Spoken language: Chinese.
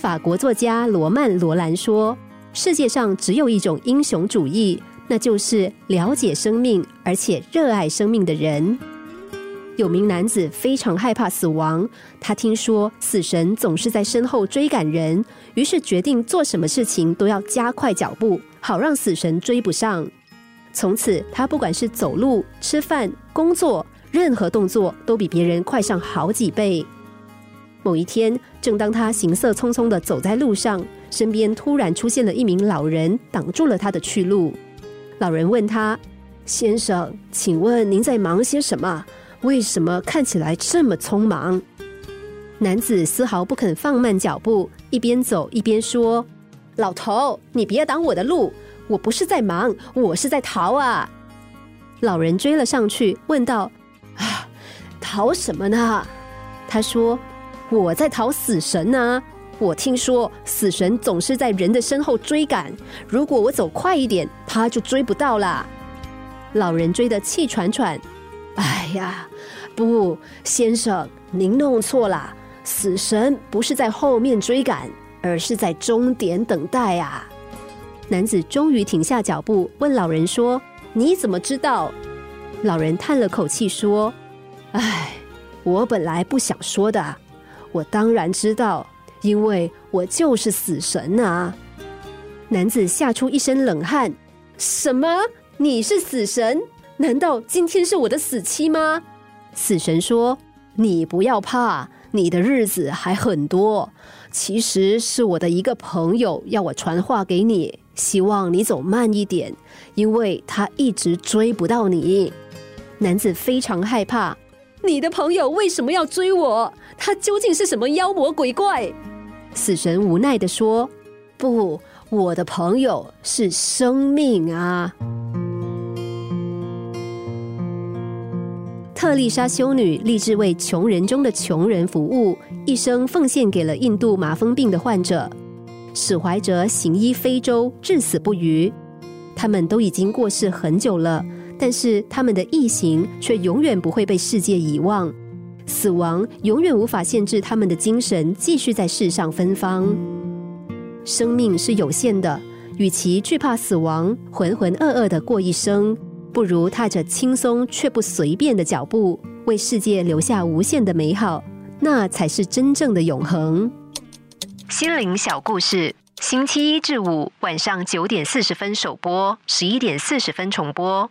法国作家罗曼·罗兰说：“世界上只有一种英雄主义，那就是了解生命而且热爱生命的人。”有名男子非常害怕死亡，他听说死神总是在身后追赶人，于是决定做什么事情都要加快脚步，好让死神追不上。从此，他不管是走路、吃饭、工作，任何动作都比别人快上好几倍。某一天，正当他行色匆匆的走在路上，身边突然出现了一名老人，挡住了他的去路。老人问他：“先生，请问您在忙些什么？”为什么看起来这么匆忙？男子丝毫不肯放慢脚步，一边走一边说：“老头，你别挡我的路！我不是在忙，我是在逃啊！”老人追了上去，问道：“啊，逃什么呢？”他说：“我在逃死神呢！我听说死神总是在人的身后追赶，如果我走快一点，他就追不到了。”老人追得气喘喘。哎呀，不，先生，您弄错了。死神不是在后面追赶，而是在终点等待啊！男子终于停下脚步，问老人说：“你怎么知道？”老人叹了口气说：“哎，我本来不想说的，我当然知道，因为我就是死神啊！”男子吓出一身冷汗：“什么？你是死神？”难道今天是我的死期吗？死神说：“你不要怕，你的日子还很多。其实是我的一个朋友要我传话给你，希望你走慢一点，因为他一直追不到你。”男子非常害怕：“你的朋友为什么要追我？他究竟是什么妖魔鬼怪？”死神无奈的说：“不，我的朋友是生命啊。”特丽莎修女立志为穷人中的穷人服务，一生奉献给了印度麻风病的患者。史怀哲行医非洲，至死不渝。他们都已经过世很久了，但是他们的义行却永远不会被世界遗忘。死亡永远无法限制他们的精神继续在世上芬芳。生命是有限的，与其惧怕死亡，浑浑噩噩的过一生。不如踏着轻松却不随便的脚步，为世界留下无限的美好，那才是真正的永恒。心灵小故事，星期一至五晚上九点四十分首播，十一点四十分重播。